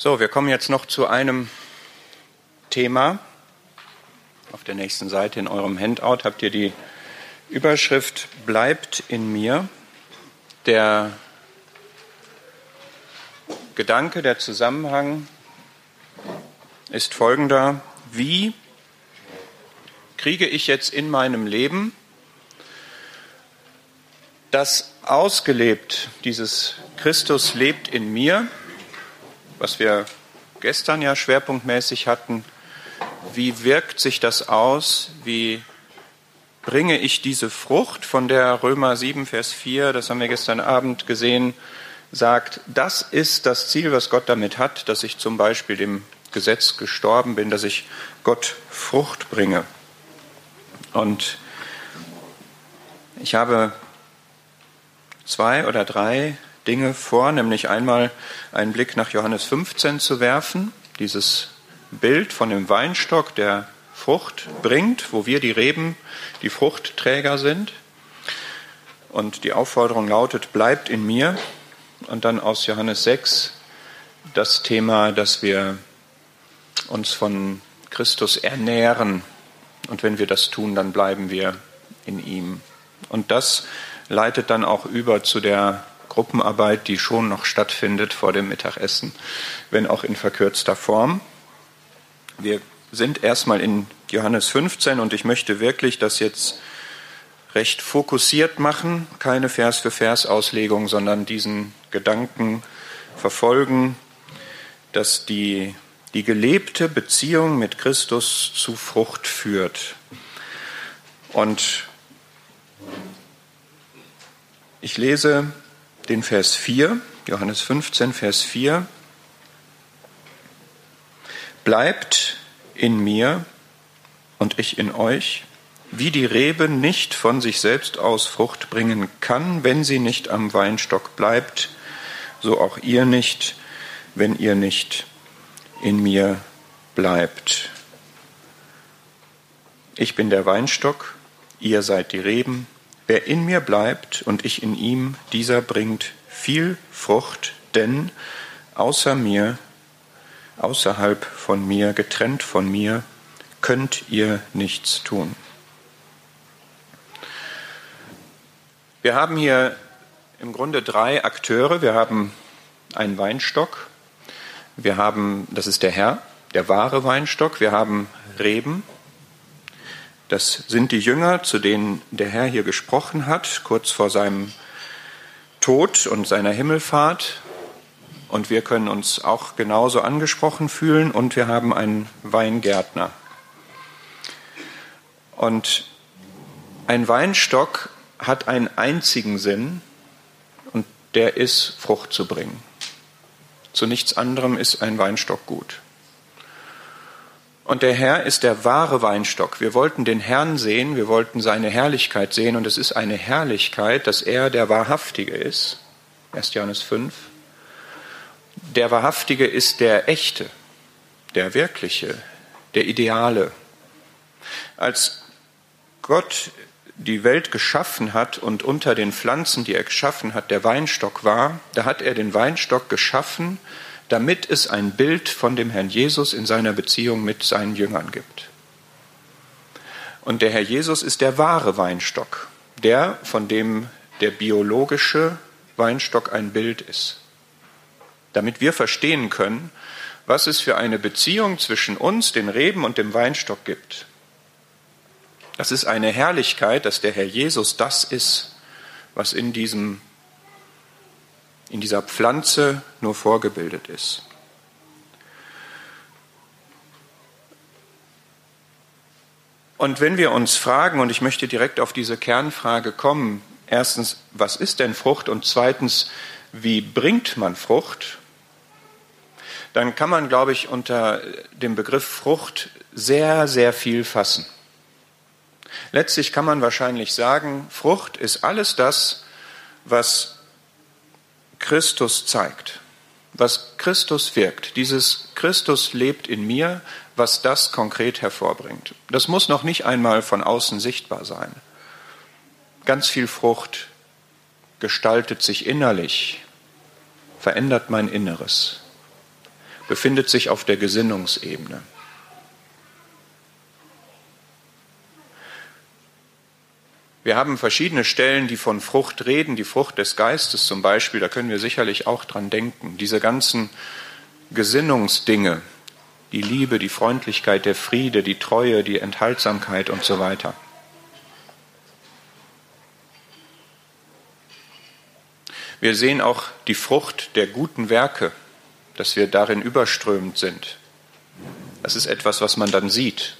So, wir kommen jetzt noch zu einem Thema. Auf der nächsten Seite in eurem Handout habt ihr die Überschrift Bleibt in mir. Der Gedanke, der Zusammenhang ist folgender. Wie kriege ich jetzt in meinem Leben das ausgelebt, dieses Christus lebt in mir, was wir gestern ja schwerpunktmäßig hatten, wie wirkt sich das aus, wie bringe ich diese Frucht, von der Römer 7, Vers 4, das haben wir gestern Abend gesehen, sagt, das ist das Ziel, was Gott damit hat, dass ich zum Beispiel dem Gesetz gestorben bin, dass ich Gott Frucht bringe. Und ich habe zwei oder drei Dinge vor, nämlich einmal einen Blick nach Johannes 15 zu werfen, dieses Bild von dem Weinstock, der Frucht bringt, wo wir die Reben, die Fruchtträger sind. Und die Aufforderung lautet, bleibt in mir. Und dann aus Johannes 6 das Thema, dass wir uns von Christus ernähren. Und wenn wir das tun, dann bleiben wir in ihm. Und das leitet dann auch über zu der Gruppenarbeit, die schon noch stattfindet vor dem Mittagessen, wenn auch in verkürzter Form. Wir sind erstmal in Johannes 15 und ich möchte wirklich das jetzt recht fokussiert machen, keine Vers für Vers Auslegung, sondern diesen Gedanken verfolgen, dass die, die gelebte Beziehung mit Christus zu Frucht führt. Und ich lese den Vers 4, Johannes 15, Vers 4. Bleibt in mir und ich in euch, wie die Rebe nicht von sich selbst aus Frucht bringen kann, wenn sie nicht am Weinstock bleibt, so auch ihr nicht, wenn ihr nicht in mir bleibt. Ich bin der Weinstock, ihr seid die Reben. Wer in mir bleibt und ich in ihm, dieser bringt viel Frucht, denn außer mir, außerhalb von mir, getrennt von mir, könnt ihr nichts tun. Wir haben hier im Grunde drei Akteure. Wir haben einen Weinstock. Wir haben, das ist der Herr, der wahre Weinstock. Wir haben Reben, das sind die Jünger, zu denen der Herr hier gesprochen hat, kurz vor seinem Tod und seiner Himmelfahrt. Und wir können uns auch genauso angesprochen fühlen. Und wir haben einen Weingärtner. Und ein Weinstock hat einen einzigen Sinn, und der ist, Frucht zu bringen. Zu nichts anderem ist ein Weinstock gut. Und der Herr ist der wahre Weinstock. Wir wollten den Herrn sehen, wir wollten seine Herrlichkeit sehen und es ist eine Herrlichkeit, dass er der Wahrhaftige ist. 1. Johannes 5. Der Wahrhaftige ist der Echte, der Wirkliche, der Ideale. Als Gott die Welt geschaffen hat und unter den Pflanzen, die er geschaffen hat, der Weinstock war, da hat er den Weinstock geschaffen, damit es ein Bild von dem Herrn Jesus in seiner Beziehung mit seinen Jüngern gibt. Und der Herr Jesus ist der wahre Weinstock, der, von dem der biologische Weinstock ein Bild ist. Damit wir verstehen können, was es für eine Beziehung zwischen uns, den Reben und dem Weinstock gibt. Das ist eine Herrlichkeit, dass der Herr Jesus das ist, was in diesem in dieser Pflanze nur vorgebildet ist. Und wenn wir uns fragen, und ich möchte direkt auf diese Kernfrage kommen, erstens, was ist denn Frucht? Und zweitens, wie bringt man Frucht? Dann kann man, glaube ich, unter dem Begriff Frucht sehr, sehr viel fassen. Letztlich kann man wahrscheinlich sagen, Frucht ist alles das, was Christus zeigt, was Christus wirkt. Dieses Christus lebt in mir, was das konkret hervorbringt. Das muss noch nicht einmal von außen sichtbar sein. Ganz viel Frucht gestaltet sich innerlich, verändert mein Inneres. befindet sich auf der Gesinnungsebene. Wir haben verschiedene Stellen, die von Frucht reden, die Frucht des Geistes zum Beispiel, da können wir sicherlich auch dran denken. Diese ganzen Gesinnungsdinge, die Liebe, die Freundlichkeit, der Friede, die Treue, die Enthaltsamkeit und so weiter. Wir sehen auch die Frucht der guten Werke, dass wir darin überströmend sind. Das ist etwas, was man dann sieht.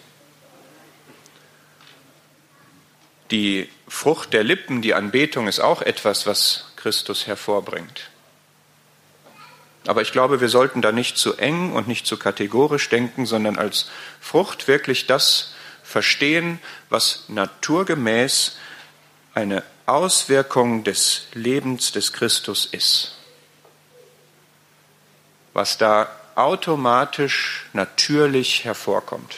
Die Frucht der Lippen, die Anbetung, ist auch etwas, was Christus hervorbringt. Aber ich glaube, wir sollten da nicht zu eng und nicht zu kategorisch denken, sondern als Frucht wirklich das verstehen, was naturgemäß eine Auswirkung des Lebens des Christus ist. Was da automatisch, natürlich hervorkommt.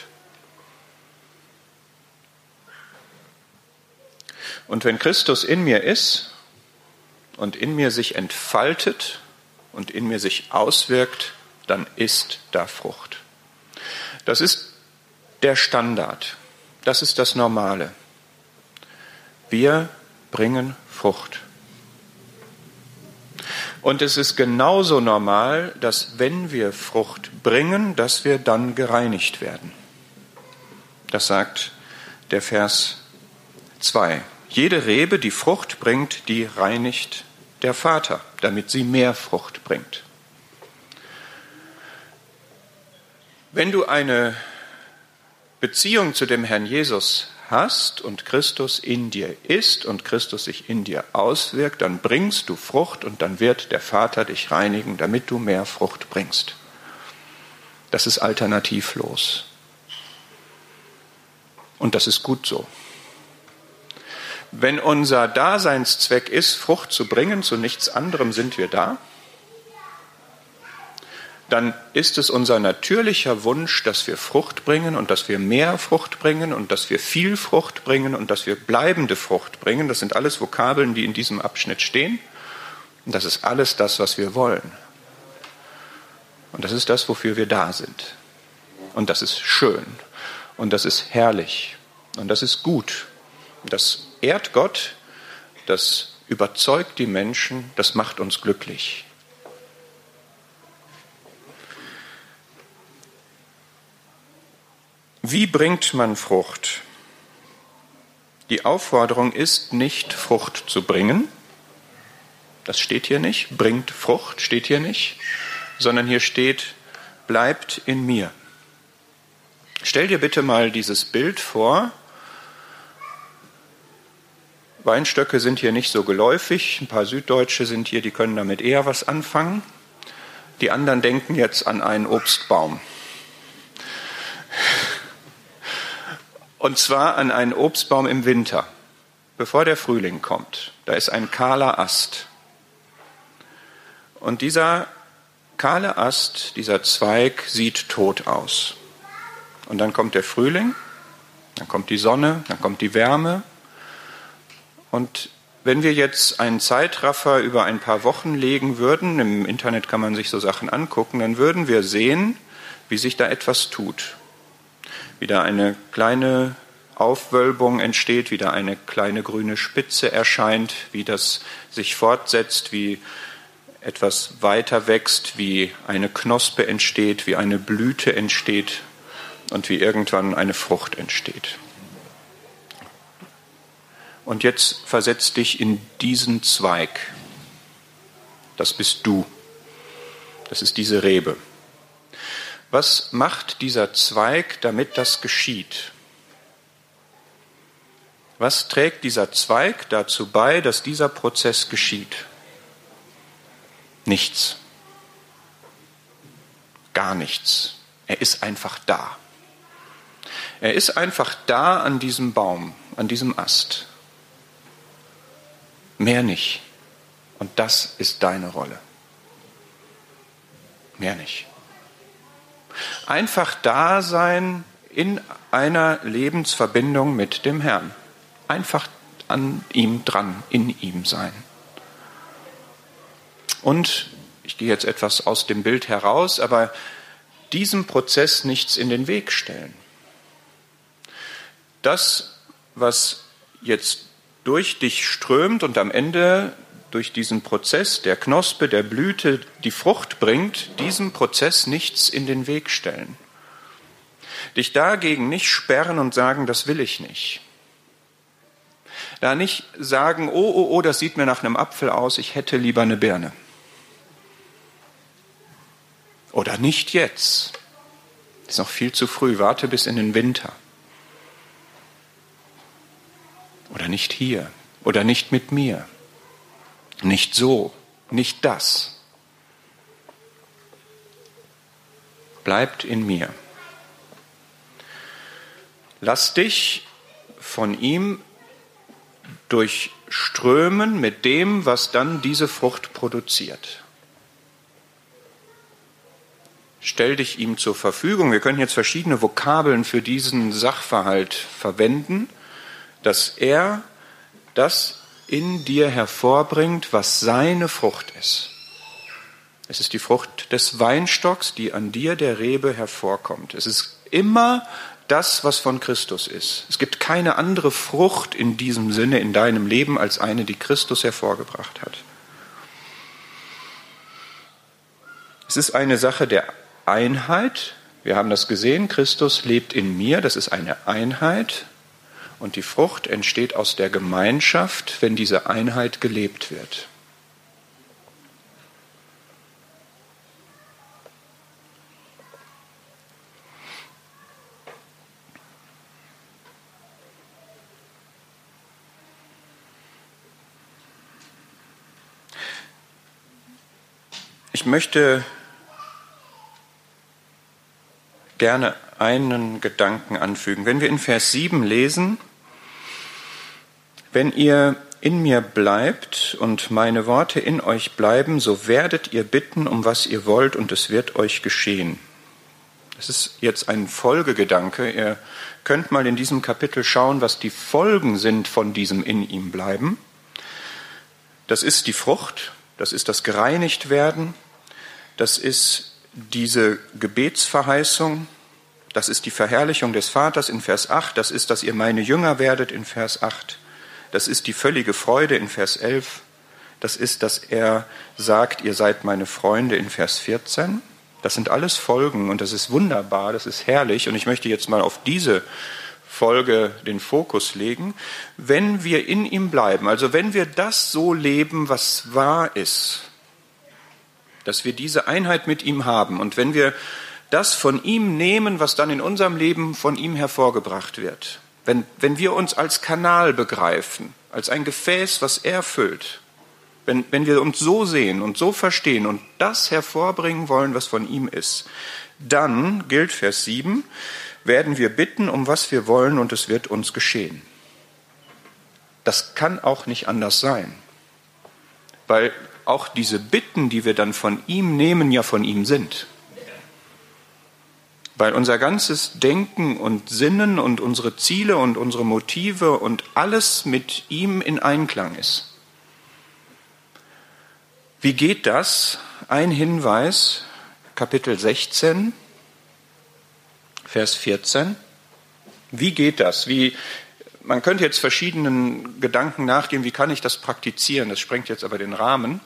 Und wenn Christus in mir ist und in mir sich entfaltet und in mir sich auswirkt, dann ist da Frucht. Das ist der Standard. Das ist das Normale. Wir bringen Frucht. Und es ist genauso normal, dass wenn wir Frucht bringen, dass wir dann gereinigt werden. Das sagt der Vers 2. Jede Rebe, die Frucht bringt, die reinigt der Vater, damit sie mehr Frucht bringt. Wenn du eine Beziehung zu dem Herrn Jesus hast und Christus in dir ist und Christus sich in dir auswirkt, dann bringst du Frucht und dann wird der Vater dich reinigen, damit du mehr Frucht bringst. Das ist alternativlos. Und das ist gut so. Wenn unser Daseinszweck ist, Frucht zu bringen, zu nichts anderem sind wir da, dann ist es unser natürlicher Wunsch, dass wir Frucht bringen und dass wir mehr Frucht bringen und dass wir viel Frucht bringen und dass wir bleibende Frucht bringen. Das sind alles Vokabeln, die in diesem Abschnitt stehen. Und das ist alles das, was wir wollen. Und das ist das, wofür wir da sind. Und das ist schön. Und das ist herrlich. Und das ist gut. Das ehrt Gott, das überzeugt die Menschen, das macht uns glücklich. Wie bringt man Frucht? Die Aufforderung ist nicht, Frucht zu bringen. Das steht hier nicht. Bringt Frucht steht hier nicht. Sondern hier steht, bleibt in mir. Stell dir bitte mal dieses Bild vor, Weinstöcke sind hier nicht so geläufig. Ein paar Süddeutsche sind hier, die können damit eher was anfangen. Die anderen denken jetzt an einen Obstbaum. Und zwar an einen Obstbaum im Winter, bevor der Frühling kommt. Da ist ein kahler Ast. Und dieser kahle Ast, dieser Zweig sieht tot aus. Und dann kommt der Frühling, dann kommt die Sonne, dann kommt die Wärme, und wenn wir jetzt einen Zeitraffer über ein paar Wochen legen würden, im Internet kann man sich so Sachen angucken, dann würden wir sehen, wie sich da etwas tut. Wie da eine kleine Aufwölbung entsteht, wie da eine kleine grüne Spitze erscheint, wie das sich fortsetzt, wie etwas weiter wächst, wie eine Knospe entsteht, wie eine Blüte entsteht und wie irgendwann eine Frucht entsteht. Und jetzt versetz dich in diesen Zweig. Das bist du. Das ist diese Rebe. Was macht dieser Zweig, damit das geschieht? Was trägt dieser Zweig dazu bei, dass dieser Prozess geschieht? Nichts. Gar nichts. Er ist einfach da. Er ist einfach da an diesem Baum, an diesem Ast. Mehr nicht. Und das ist deine Rolle. Mehr nicht. Einfach da sein in einer Lebensverbindung mit dem Herrn. Einfach an ihm dran, in ihm sein. Und ich gehe jetzt etwas aus dem Bild heraus, aber diesem Prozess nichts in den Weg stellen. Das, was jetzt durch dich strömt und am Ende durch diesen Prozess der Knospe, der Blüte die Frucht bringt, diesem Prozess nichts in den Weg stellen. Dich dagegen nicht sperren und sagen, das will ich nicht. Da nicht sagen, oh, oh, oh, das sieht mir nach einem Apfel aus, ich hätte lieber eine Birne. Oder nicht jetzt. Ist noch viel zu früh, warte bis in den Winter. Oder nicht hier. Oder nicht mit mir. Nicht so. Nicht das. Bleibt in mir. Lass dich von ihm durchströmen mit dem, was dann diese Frucht produziert. Stell dich ihm zur Verfügung. Wir können jetzt verschiedene Vokabeln für diesen Sachverhalt verwenden, dass er das in dir hervorbringt, was seine Frucht ist. Es ist die Frucht des Weinstocks, die an dir der Rebe hervorkommt. Es ist immer das, was von Christus ist. Es gibt keine andere Frucht in diesem Sinne in deinem Leben als eine, die Christus hervorgebracht hat. Es ist eine Sache der Einheit. Wir haben das gesehen, Christus lebt in mir, das ist eine Einheit. Und die Frucht entsteht aus der Gemeinschaft, wenn diese Einheit gelebt wird. Ich möchte gerne einen Gedanken anfügen. Wenn wir in Vers 7 lesen, wenn ihr in mir bleibt und meine Worte in euch bleiben, so werdet ihr bitten, um was ihr wollt, und es wird euch geschehen. Das ist jetzt ein Folgegedanke. Ihr könnt mal in diesem Kapitel schauen, was die Folgen sind von diesem in ihm bleiben. Das ist die Frucht, das ist das gereinigt werden, das ist diese Gebetsverheißung, das ist die Verherrlichung des Vaters in Vers 8, das ist, dass ihr meine Jünger werdet in Vers 8, das ist die völlige Freude in Vers 11, das ist, dass er sagt, ihr seid meine Freunde in Vers 14. Das sind alles Folgen und das ist wunderbar, das ist herrlich und ich möchte jetzt mal auf diese Folge den Fokus legen. Wenn wir in ihm bleiben, also wenn wir das so leben, was wahr ist, dass wir diese Einheit mit ihm haben. Und wenn wir das von ihm nehmen, was dann in unserem Leben von ihm hervorgebracht wird, wenn, wenn wir uns als Kanal begreifen, als ein Gefäß, was er füllt, wenn, wenn wir uns so sehen und so verstehen und das hervorbringen wollen, was von ihm ist, dann gilt Vers 7, werden wir bitten, um was wir wollen, und es wird uns geschehen. Das kann auch nicht anders sein, weil auch diese Bitten, die wir dann von ihm nehmen, ja von ihm sind. Weil unser ganzes Denken und Sinnen und unsere Ziele und unsere Motive und alles mit ihm in Einklang ist. Wie geht das? Ein Hinweis, Kapitel 16, Vers 14. Wie geht das? Wie, man könnte jetzt verschiedenen Gedanken nachgehen, wie kann ich das praktizieren? Das sprengt jetzt aber den Rahmen.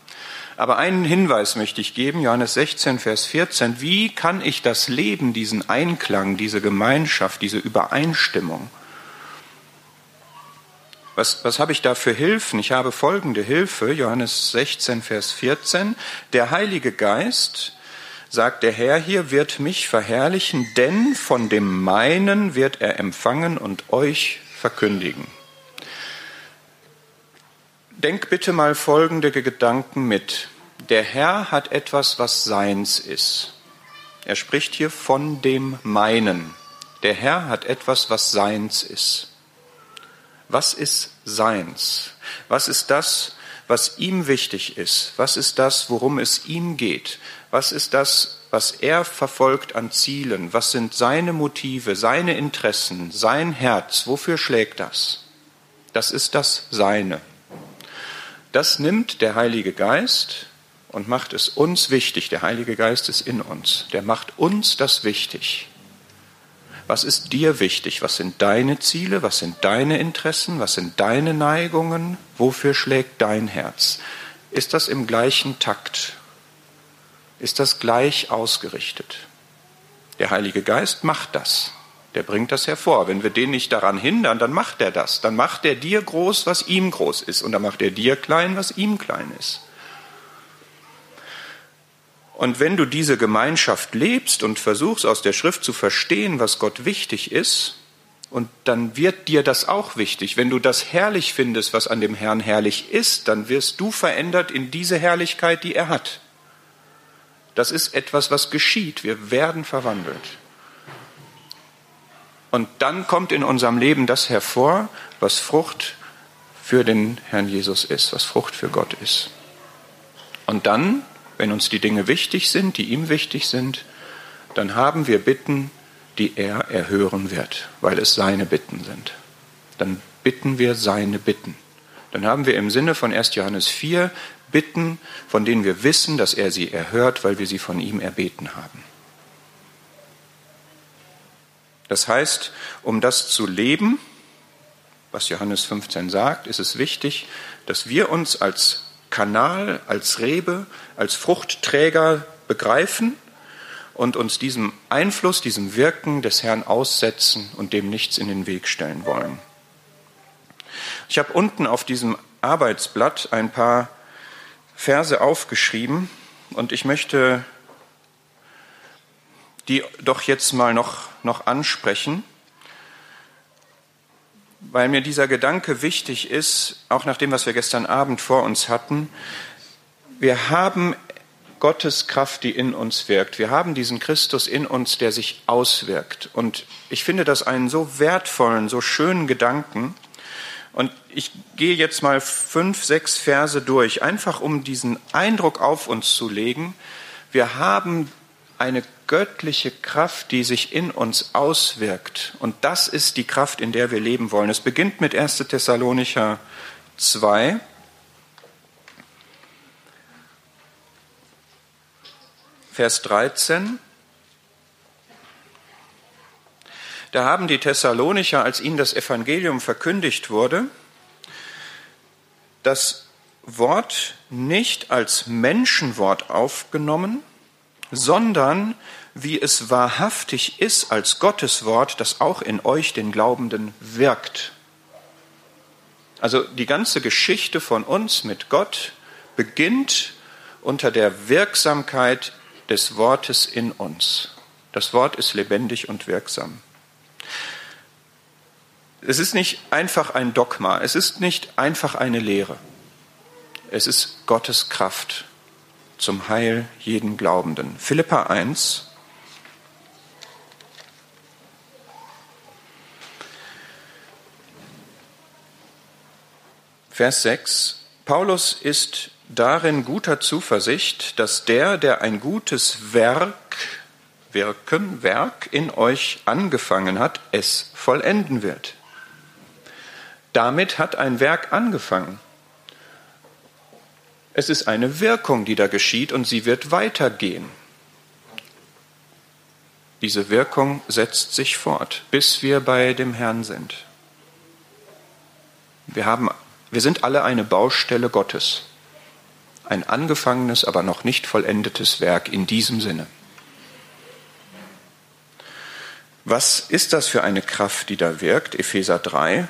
Aber einen Hinweis möchte ich geben, Johannes 16, Vers 14. Wie kann ich das Leben, diesen Einklang, diese Gemeinschaft, diese Übereinstimmung? Was, was habe ich da für Hilfen? Ich habe folgende Hilfe, Johannes 16, Vers 14. Der Heilige Geist, sagt der Herr hier, wird mich verherrlichen, denn von dem meinen wird er empfangen und euch verkündigen. Denk bitte mal folgende Gedanken mit. Der Herr hat etwas, was seins ist. Er spricht hier von dem Meinen. Der Herr hat etwas, was seins ist. Was ist seins? Was ist das, was ihm wichtig ist? Was ist das, worum es ihm geht? Was ist das, was er verfolgt an Zielen? Was sind seine Motive, seine Interessen, sein Herz? Wofür schlägt das? Das ist das Seine. Das nimmt der Heilige Geist und macht es uns wichtig. Der Heilige Geist ist in uns. Der macht uns das wichtig. Was ist dir wichtig? Was sind deine Ziele? Was sind deine Interessen? Was sind deine Neigungen? Wofür schlägt dein Herz? Ist das im gleichen Takt? Ist das gleich ausgerichtet? Der Heilige Geist macht das. Der bringt das hervor. Wenn wir den nicht daran hindern, dann macht er das. Dann macht er dir groß, was ihm groß ist. Und dann macht er dir klein, was ihm klein ist. Und wenn du diese Gemeinschaft lebst und versuchst aus der Schrift zu verstehen, was Gott wichtig ist, und dann wird dir das auch wichtig. Wenn du das herrlich findest, was an dem Herrn herrlich ist, dann wirst du verändert in diese Herrlichkeit, die er hat. Das ist etwas, was geschieht. Wir werden verwandelt. Und dann kommt in unserem Leben das hervor, was Frucht für den Herrn Jesus ist, was Frucht für Gott ist. Und dann wenn uns die Dinge wichtig sind, die ihm wichtig sind, dann haben wir Bitten, die er erhören wird, weil es seine Bitten sind. Dann bitten wir seine Bitten. Dann haben wir im Sinne von 1. Johannes 4 Bitten, von denen wir wissen, dass er sie erhört, weil wir sie von ihm erbeten haben. Das heißt, um das zu leben, was Johannes 15 sagt, ist es wichtig, dass wir uns als Kanal, als Rebe, als Fruchtträger begreifen und uns diesem Einfluss, diesem Wirken des Herrn aussetzen und dem nichts in den Weg stellen wollen. Ich habe unten auf diesem Arbeitsblatt ein paar Verse aufgeschrieben und ich möchte die doch jetzt mal noch, noch ansprechen weil mir dieser Gedanke wichtig ist, auch nach dem, was wir gestern Abend vor uns hatten. Wir haben Gottes Kraft, die in uns wirkt. Wir haben diesen Christus in uns, der sich auswirkt. Und ich finde das einen so wertvollen, so schönen Gedanken. Und ich gehe jetzt mal fünf, sechs Verse durch, einfach um diesen Eindruck auf uns zu legen. Wir haben eine göttliche Kraft, die sich in uns auswirkt. Und das ist die Kraft, in der wir leben wollen. Es beginnt mit 1. Thessalonicher 2. Vers 13. Da haben die Thessalonicher, als ihnen das Evangelium verkündigt wurde, das Wort nicht als Menschenwort aufgenommen, sondern wie es wahrhaftig ist als Gottes Wort, das auch in euch, den Glaubenden, wirkt. Also die ganze Geschichte von uns mit Gott beginnt unter der Wirksamkeit des Wortes in uns. Das Wort ist lebendig und wirksam. Es ist nicht einfach ein Dogma, es ist nicht einfach eine Lehre. Es ist Gottes Kraft zum Heil jeden Glaubenden. Philippa 1. Vers 6. Paulus ist darin guter Zuversicht, dass der, der ein gutes Werk, Wirken, Werk in euch angefangen hat, es vollenden wird. Damit hat ein Werk angefangen. Es ist eine Wirkung, die da geschieht und sie wird weitergehen. Diese Wirkung setzt sich fort, bis wir bei dem Herrn sind. Wir, haben, wir sind alle eine Baustelle Gottes. Ein angefangenes, aber noch nicht vollendetes Werk in diesem Sinne. Was ist das für eine Kraft, die da wirkt? Epheser 3,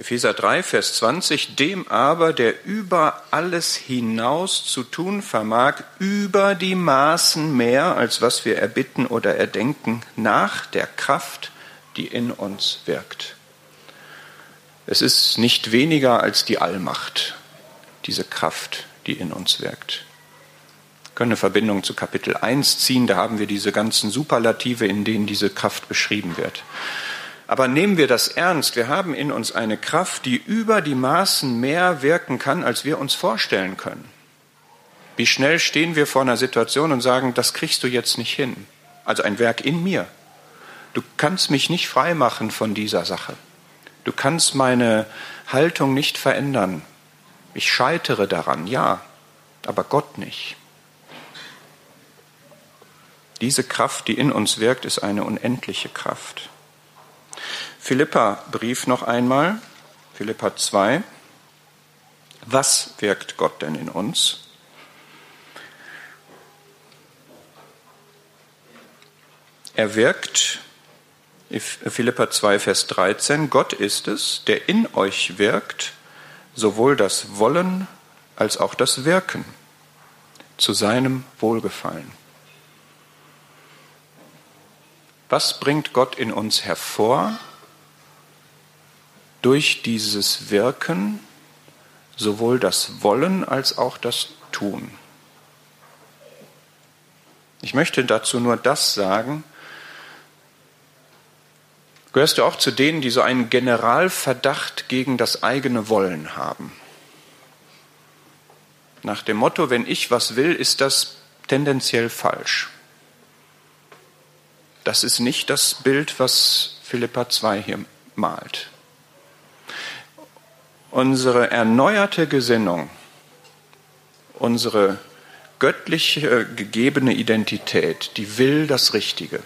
Epheser 3, Vers 20, dem aber, der über alles hinaus zu tun vermag, über die Maßen mehr, als was wir erbitten oder erdenken, nach der Kraft, die in uns wirkt. Es ist nicht weniger als die Allmacht, diese Kraft, die in uns wirkt. Wir können eine Verbindung zu Kapitel 1 ziehen, da haben wir diese ganzen Superlative, in denen diese Kraft beschrieben wird. Aber nehmen wir das ernst. Wir haben in uns eine Kraft, die über die Maßen mehr wirken kann, als wir uns vorstellen können. Wie schnell stehen wir vor einer Situation und sagen, das kriegst du jetzt nicht hin. Also ein Werk in mir. Du kannst mich nicht freimachen von dieser Sache. Du kannst meine Haltung nicht verändern. Ich scheitere daran, ja, aber Gott nicht. Diese Kraft, die in uns wirkt, ist eine unendliche Kraft. Philippa Brief noch einmal, Philippa 2. Was wirkt Gott denn in uns? Er wirkt, Philippa 2, Vers 13, Gott ist es, der in euch wirkt, sowohl das Wollen als auch das Wirken zu seinem Wohlgefallen. Was bringt Gott in uns hervor durch dieses Wirken, sowohl das Wollen als auch das Tun? Ich möchte dazu nur das sagen, Gehörst du auch zu denen, die so einen Generalverdacht gegen das eigene Wollen haben? Nach dem Motto, wenn ich was will, ist das tendenziell falsch. Das ist nicht das Bild, was Philippa 2 hier malt. Unsere erneuerte Gesinnung, unsere göttliche gegebene Identität, die will das Richtige.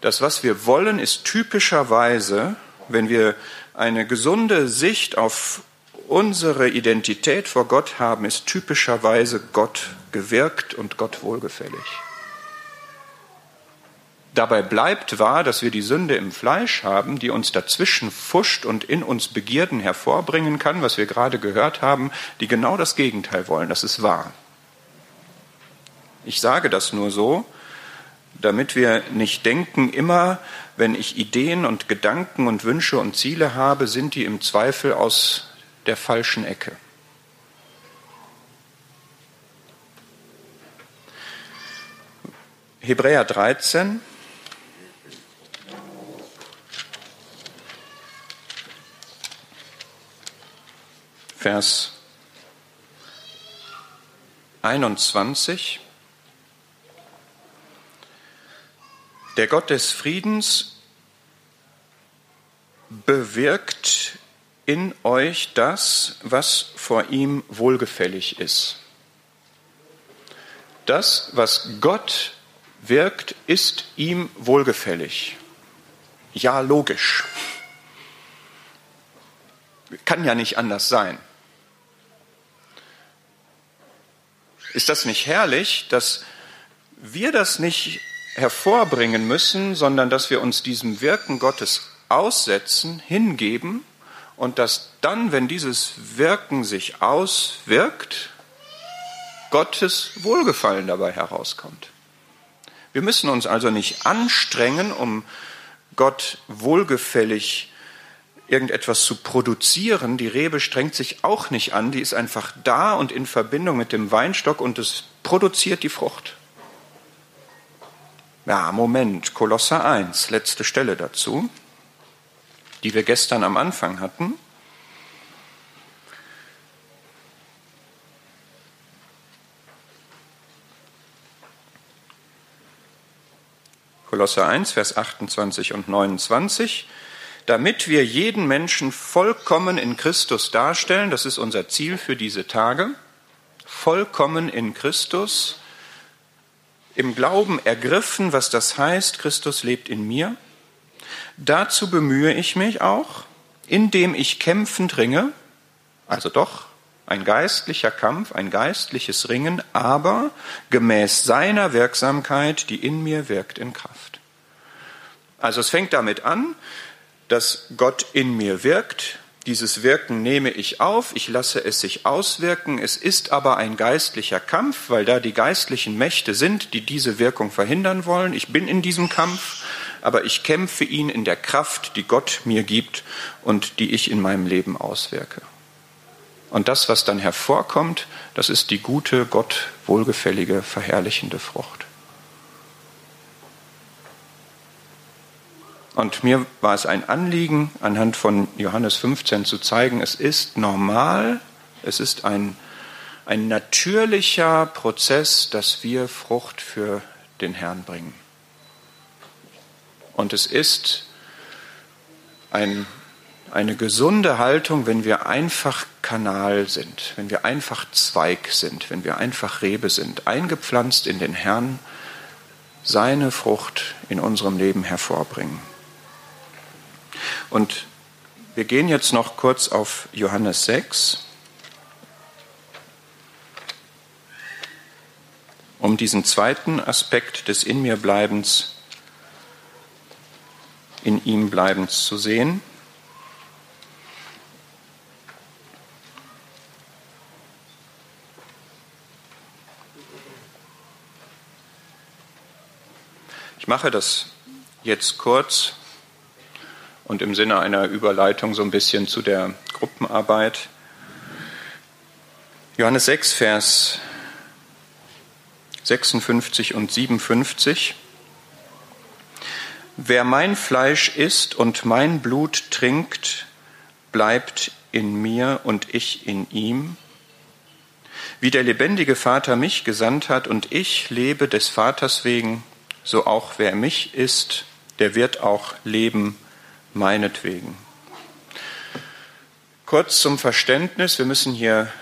Das, was wir wollen, ist typischerweise, wenn wir eine gesunde Sicht auf unsere Identität vor Gott haben, ist typischerweise Gott gewirkt und Gott wohlgefällig. Dabei bleibt wahr, dass wir die Sünde im Fleisch haben, die uns dazwischen fuscht und in uns Begierden hervorbringen kann, was wir gerade gehört haben, die genau das Gegenteil wollen. Das ist wahr. Ich sage das nur so, damit wir nicht denken, immer wenn ich Ideen und Gedanken und Wünsche und Ziele habe, sind die im Zweifel aus der falschen Ecke. Hebräer 13. Vers 21. Der Gott des Friedens bewirkt in euch das, was vor ihm wohlgefällig ist. Das, was Gott wirkt, ist ihm wohlgefällig. Ja, logisch. Kann ja nicht anders sein. Ist das nicht herrlich, dass wir das nicht hervorbringen müssen, sondern dass wir uns diesem Wirken Gottes aussetzen, hingeben und dass dann, wenn dieses Wirken sich auswirkt, Gottes Wohlgefallen dabei herauskommt. Wir müssen uns also nicht anstrengen, um Gott wohlgefällig irgendetwas zu produzieren. Die Rebe strengt sich auch nicht an, die ist einfach da und in Verbindung mit dem Weinstock und es produziert die Frucht. Ja, Moment, Kolosser 1, letzte Stelle dazu, die wir gestern am Anfang hatten. Kolosser 1, Vers 28 und 29, damit wir jeden Menschen vollkommen in Christus darstellen, das ist unser Ziel für diese Tage, vollkommen in Christus, im Glauben ergriffen, was das heißt, Christus lebt in mir. Dazu bemühe ich mich auch, indem ich kämpfend ringe, also doch ein geistlicher Kampf, ein geistliches Ringen, aber gemäß seiner Wirksamkeit, die in mir wirkt in Kraft. Also es fängt damit an, dass Gott in mir wirkt, dieses Wirken nehme ich auf, ich lasse es sich auswirken. Es ist aber ein geistlicher Kampf, weil da die geistlichen Mächte sind, die diese Wirkung verhindern wollen. Ich bin in diesem Kampf, aber ich kämpfe ihn in der Kraft, die Gott mir gibt und die ich in meinem Leben auswirke. Und das, was dann hervorkommt, das ist die gute, Gott wohlgefällige, verherrlichende Frucht. Und mir war es ein Anliegen, anhand von Johannes 15 zu zeigen, es ist normal, es ist ein, ein natürlicher Prozess, dass wir Frucht für den Herrn bringen. Und es ist ein, eine gesunde Haltung, wenn wir einfach Kanal sind, wenn wir einfach Zweig sind, wenn wir einfach Rebe sind, eingepflanzt in den Herrn, seine Frucht in unserem Leben hervorbringen. Und wir gehen jetzt noch kurz auf Johannes 6, um diesen zweiten Aspekt des In mir Bleibens, in ihm Bleibens zu sehen. Ich mache das jetzt kurz und im Sinne einer Überleitung so ein bisschen zu der Gruppenarbeit. Johannes 6, Vers 56 und 57. Wer mein Fleisch isst und mein Blut trinkt, bleibt in mir und ich in ihm. Wie der lebendige Vater mich gesandt hat und ich lebe des Vaters wegen, so auch wer mich isst, der wird auch leben meinetwegen. Kurz zum Verständnis, wir müssen hier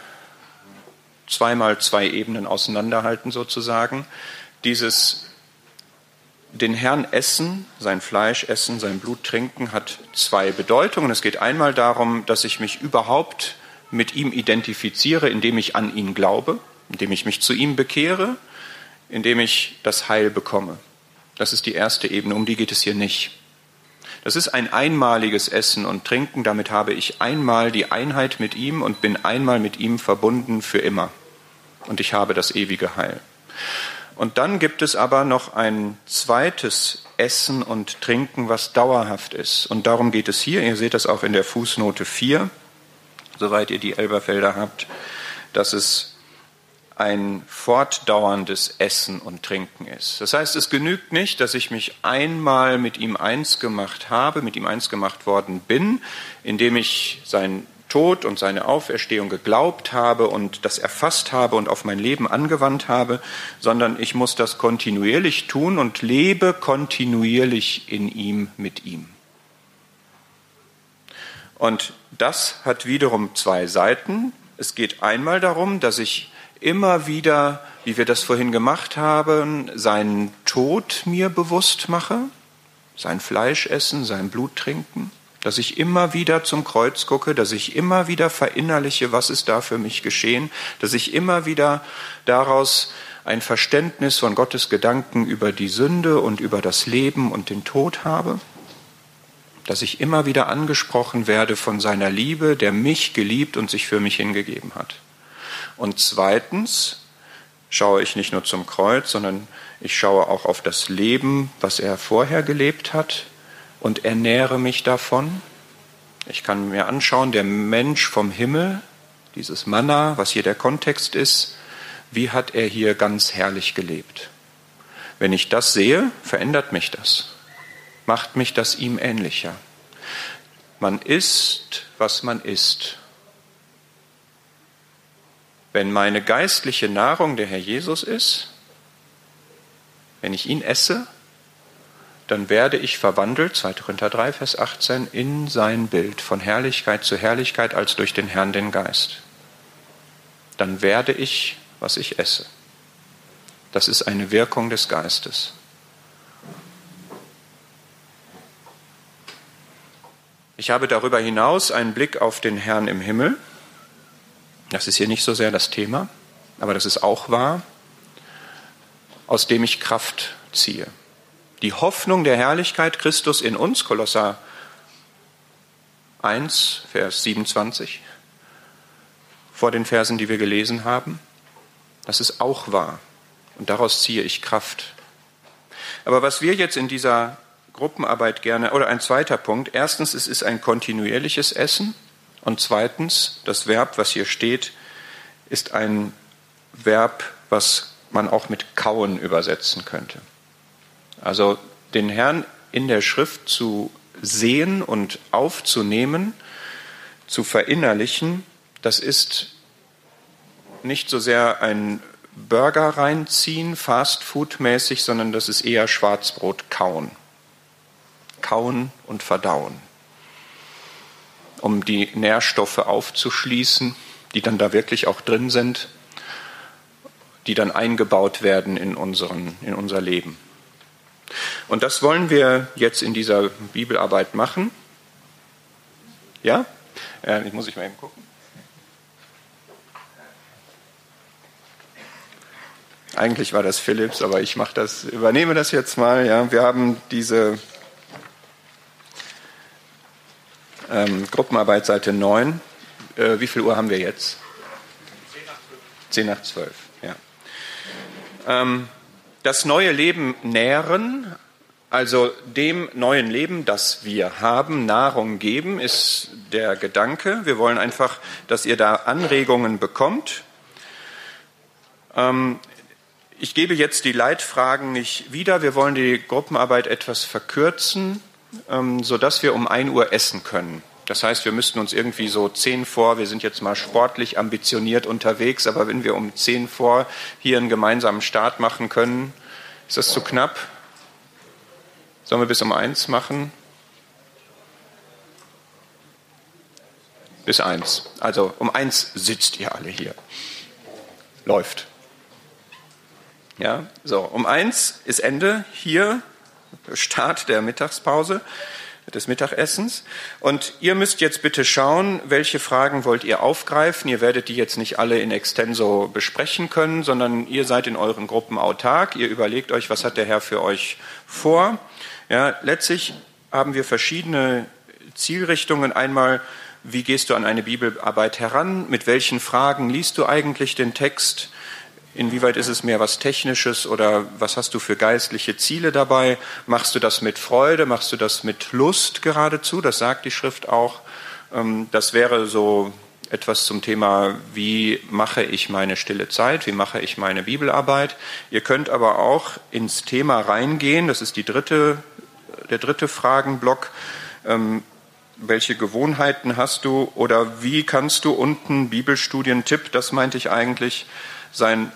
zweimal zwei Ebenen auseinanderhalten sozusagen. Dieses den Herrn essen, sein Fleisch essen, sein Blut trinken, hat zwei Bedeutungen. Es geht einmal darum, dass ich mich überhaupt mit ihm identifiziere, indem ich an ihn glaube, indem ich mich zu ihm bekehre, indem ich das Heil bekomme. Das ist die erste Ebene, um die geht es hier nicht. Das ist ein einmaliges Essen und Trinken, damit habe ich einmal die Einheit mit ihm und bin einmal mit ihm verbunden für immer. Und ich habe das ewige Heil. Und dann gibt es aber noch ein zweites Essen und Trinken, was dauerhaft ist. Und darum geht es hier. Ihr seht das auch in der Fußnote 4, soweit ihr die Elberfelder habt, dass es ein fortdauerndes Essen und Trinken ist. Das heißt, es genügt nicht, dass ich mich einmal mit ihm eins gemacht habe, mit ihm eins gemacht worden bin, indem ich sein Tod und seine Auferstehung geglaubt habe und das erfasst habe und auf mein Leben angewandt habe, sondern ich muss das kontinuierlich tun und lebe kontinuierlich in ihm mit ihm. Und das hat wiederum zwei Seiten. Es geht einmal darum, dass ich immer wieder, wie wir das vorhin gemacht haben, seinen Tod mir bewusst mache, sein Fleisch essen, sein Blut trinken, dass ich immer wieder zum Kreuz gucke, dass ich immer wieder verinnerliche, was ist da für mich geschehen, dass ich immer wieder daraus ein Verständnis von Gottes Gedanken über die Sünde und über das Leben und den Tod habe, dass ich immer wieder angesprochen werde von seiner Liebe, der mich geliebt und sich für mich hingegeben hat. Und zweitens schaue ich nicht nur zum Kreuz, sondern ich schaue auch auf das Leben, was er vorher gelebt hat und ernähre mich davon. Ich kann mir anschauen, der Mensch vom Himmel, dieses Manna, was hier der Kontext ist, wie hat er hier ganz herrlich gelebt. Wenn ich das sehe, verändert mich das, macht mich das ihm ähnlicher. Man ist, was man ist. Wenn meine geistliche Nahrung der Herr Jesus ist, wenn ich ihn esse, dann werde ich verwandelt, 2. Korinther 3, Vers 18, in sein Bild, von Herrlichkeit zu Herrlichkeit als durch den Herrn den Geist. Dann werde ich, was ich esse. Das ist eine Wirkung des Geistes. Ich habe darüber hinaus einen Blick auf den Herrn im Himmel. Das ist hier nicht so sehr das Thema, aber das ist auch wahr, aus dem ich Kraft ziehe. Die Hoffnung der Herrlichkeit Christus in uns, Kolosser 1, Vers 27, vor den Versen, die wir gelesen haben, das ist auch wahr. Und daraus ziehe ich Kraft. Aber was wir jetzt in dieser Gruppenarbeit gerne, oder ein zweiter Punkt, erstens, es ist ein kontinuierliches Essen, und zweitens, das Verb, was hier steht, ist ein Verb, was man auch mit kauen übersetzen könnte. Also den Herrn in der Schrift zu sehen und aufzunehmen, zu verinnerlichen, das ist nicht so sehr ein Burger reinziehen, Fastfood mäßig, sondern das ist eher Schwarzbrot kauen. kauen und verdauen, um die Nährstoffe aufzuschließen, die dann da wirklich auch drin sind, die dann eingebaut werden in, unseren, in unser Leben. Und das wollen wir jetzt in dieser Bibelarbeit machen. Ja? Ja, ich muss ich mal eben gucken. Eigentlich war das Philips, aber ich mache das, übernehme das jetzt mal. Ja, wir haben diese ähm, Gruppenarbeit Seite 9. Äh, wie viel Uhr haben wir jetzt? 10 nach 12. ja. Ähm, das neue Leben nähren, also dem neuen Leben, das wir haben, Nahrung geben, ist der Gedanke. Wir wollen einfach, dass ihr da Anregungen bekommt. Ähm, ich gebe jetzt die Leitfragen nicht wieder. Wir wollen die Gruppenarbeit etwas verkürzen, ähm, sodass wir um 1 Uhr essen können. Das heißt, wir müssten uns irgendwie so 10 vor, wir sind jetzt mal sportlich ambitioniert unterwegs, aber wenn wir um 10 vor hier einen gemeinsamen Start machen können, ist das zu knapp? Sollen wir bis um 1 machen? Bis 1. Also um 1 sitzt ihr alle hier. Läuft. Ja, so, um eins ist Ende hier, Start der Mittagspause, des Mittagessens. Und ihr müsst jetzt bitte schauen, welche Fragen wollt ihr aufgreifen. Ihr werdet die jetzt nicht alle in extenso besprechen können, sondern ihr seid in euren Gruppen autark. Ihr überlegt euch, was hat der Herr für euch vor. Ja, letztlich haben wir verschiedene Zielrichtungen. Einmal, wie gehst du an eine Bibelarbeit heran? Mit welchen Fragen liest du eigentlich den Text? Inwieweit ist es mehr was Technisches oder was hast du für geistliche Ziele dabei? Machst du das mit Freude? Machst du das mit Lust geradezu? Das sagt die Schrift auch. Ähm, das wäre so etwas zum Thema, wie mache ich meine stille Zeit, wie mache ich meine Bibelarbeit. Ihr könnt aber auch ins Thema reingehen, das ist die dritte, der dritte Fragenblock. Ähm, welche Gewohnheiten hast du oder wie kannst du unten Bibelstudientipp, das meinte ich eigentlich, sein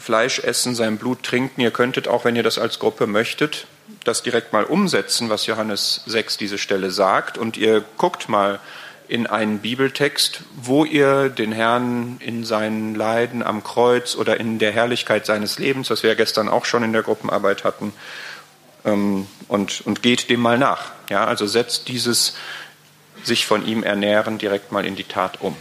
Fleisch essen, sein Blut trinken. Ihr könntet auch, wenn ihr das als Gruppe möchtet, das direkt mal umsetzen, was Johannes 6 diese Stelle sagt. Und ihr guckt mal in einen Bibeltext, wo ihr den Herrn in seinen Leiden am Kreuz oder in der Herrlichkeit seines Lebens, was wir ja gestern auch schon in der Gruppenarbeit hatten, ähm, und, und geht dem mal nach. Ja, also setzt dieses sich von ihm ernähren direkt mal in die Tat um.